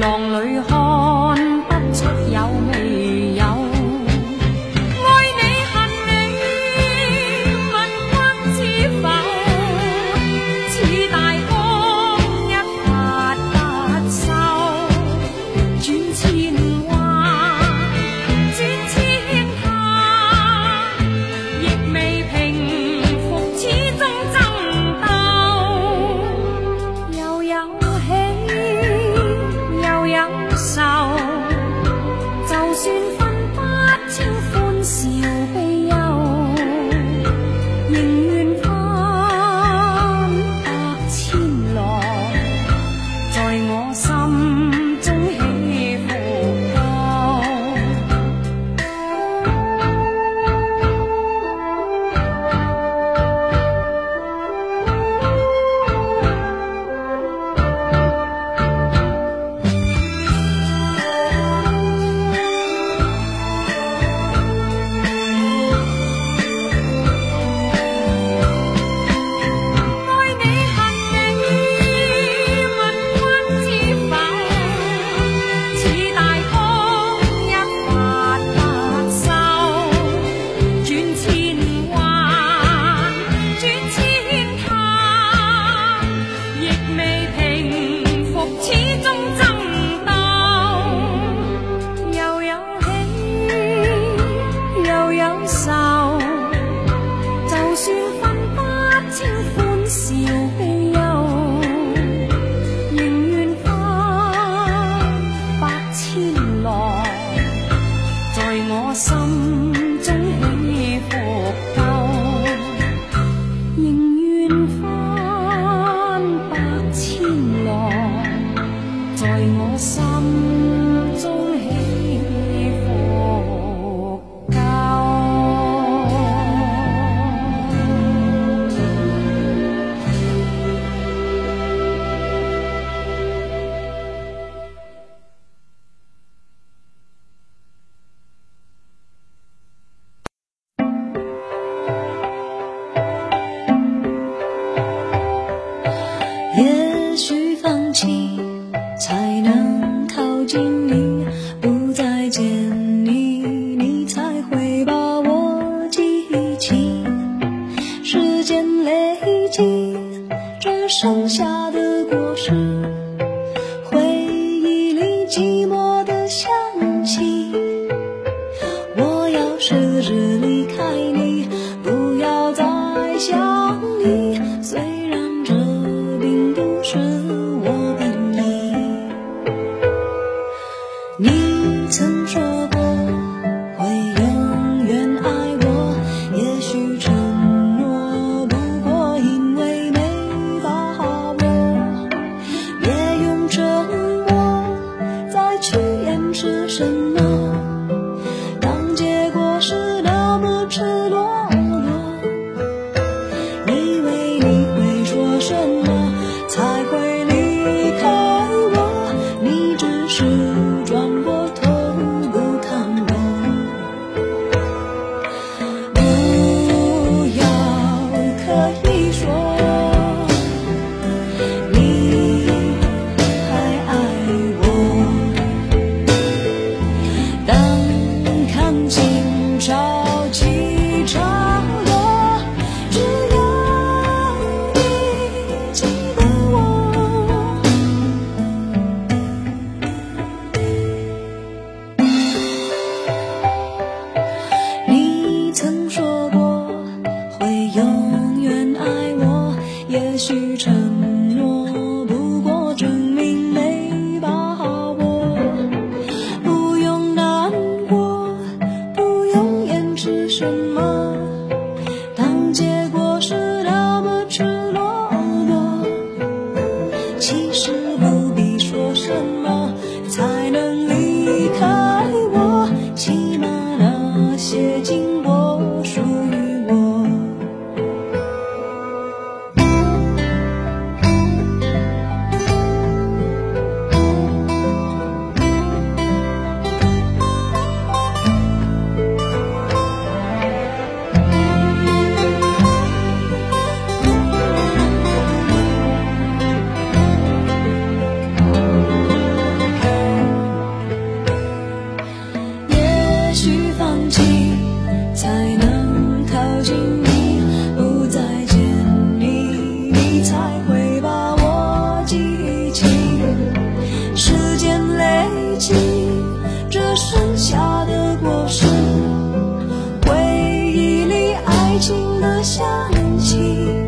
浪里看。在我心。下的果实回忆里寂寞的香气。我要试着离开你不要再想忘记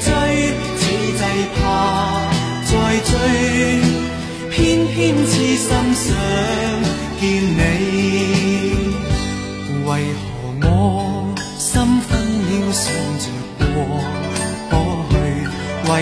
追，此际怕再追，偏偏痴心想见你。为何我心分秒想着过过去？为